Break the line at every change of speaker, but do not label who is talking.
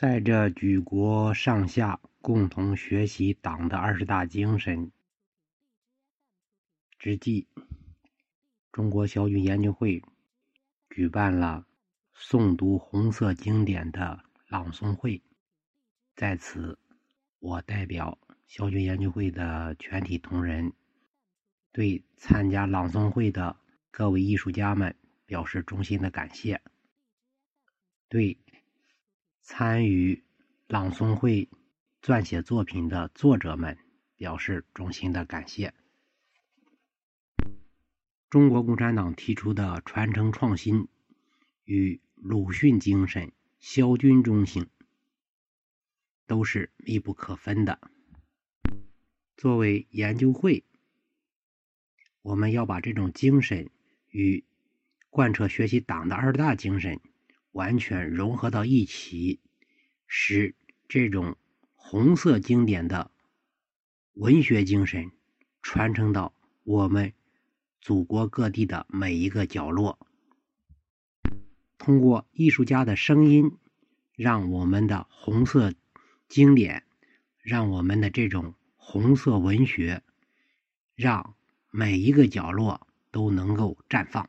在这举国上下共同学习党的二十大精神之际，中国小军研究会举办了诵读红色经典的朗诵会。在此，我代表小军研究会的全体同仁，对参加朗诵会的各位艺术家们表示衷心的感谢。对。参与朗诵会撰写作品的作者们表示衷心的感谢。中国共产党提出的传承创新与鲁迅精神、萧军中性都是密不可分的。作为研究会，我们要把这种精神与贯彻学习党的二大精神。完全融合到一起，使这种红色经典的文学精神传承到我们祖国各地的每一个角落。通过艺术家的声音，让我们的红色经典，让我们的这种红色文学，让每一个角落都能够绽放。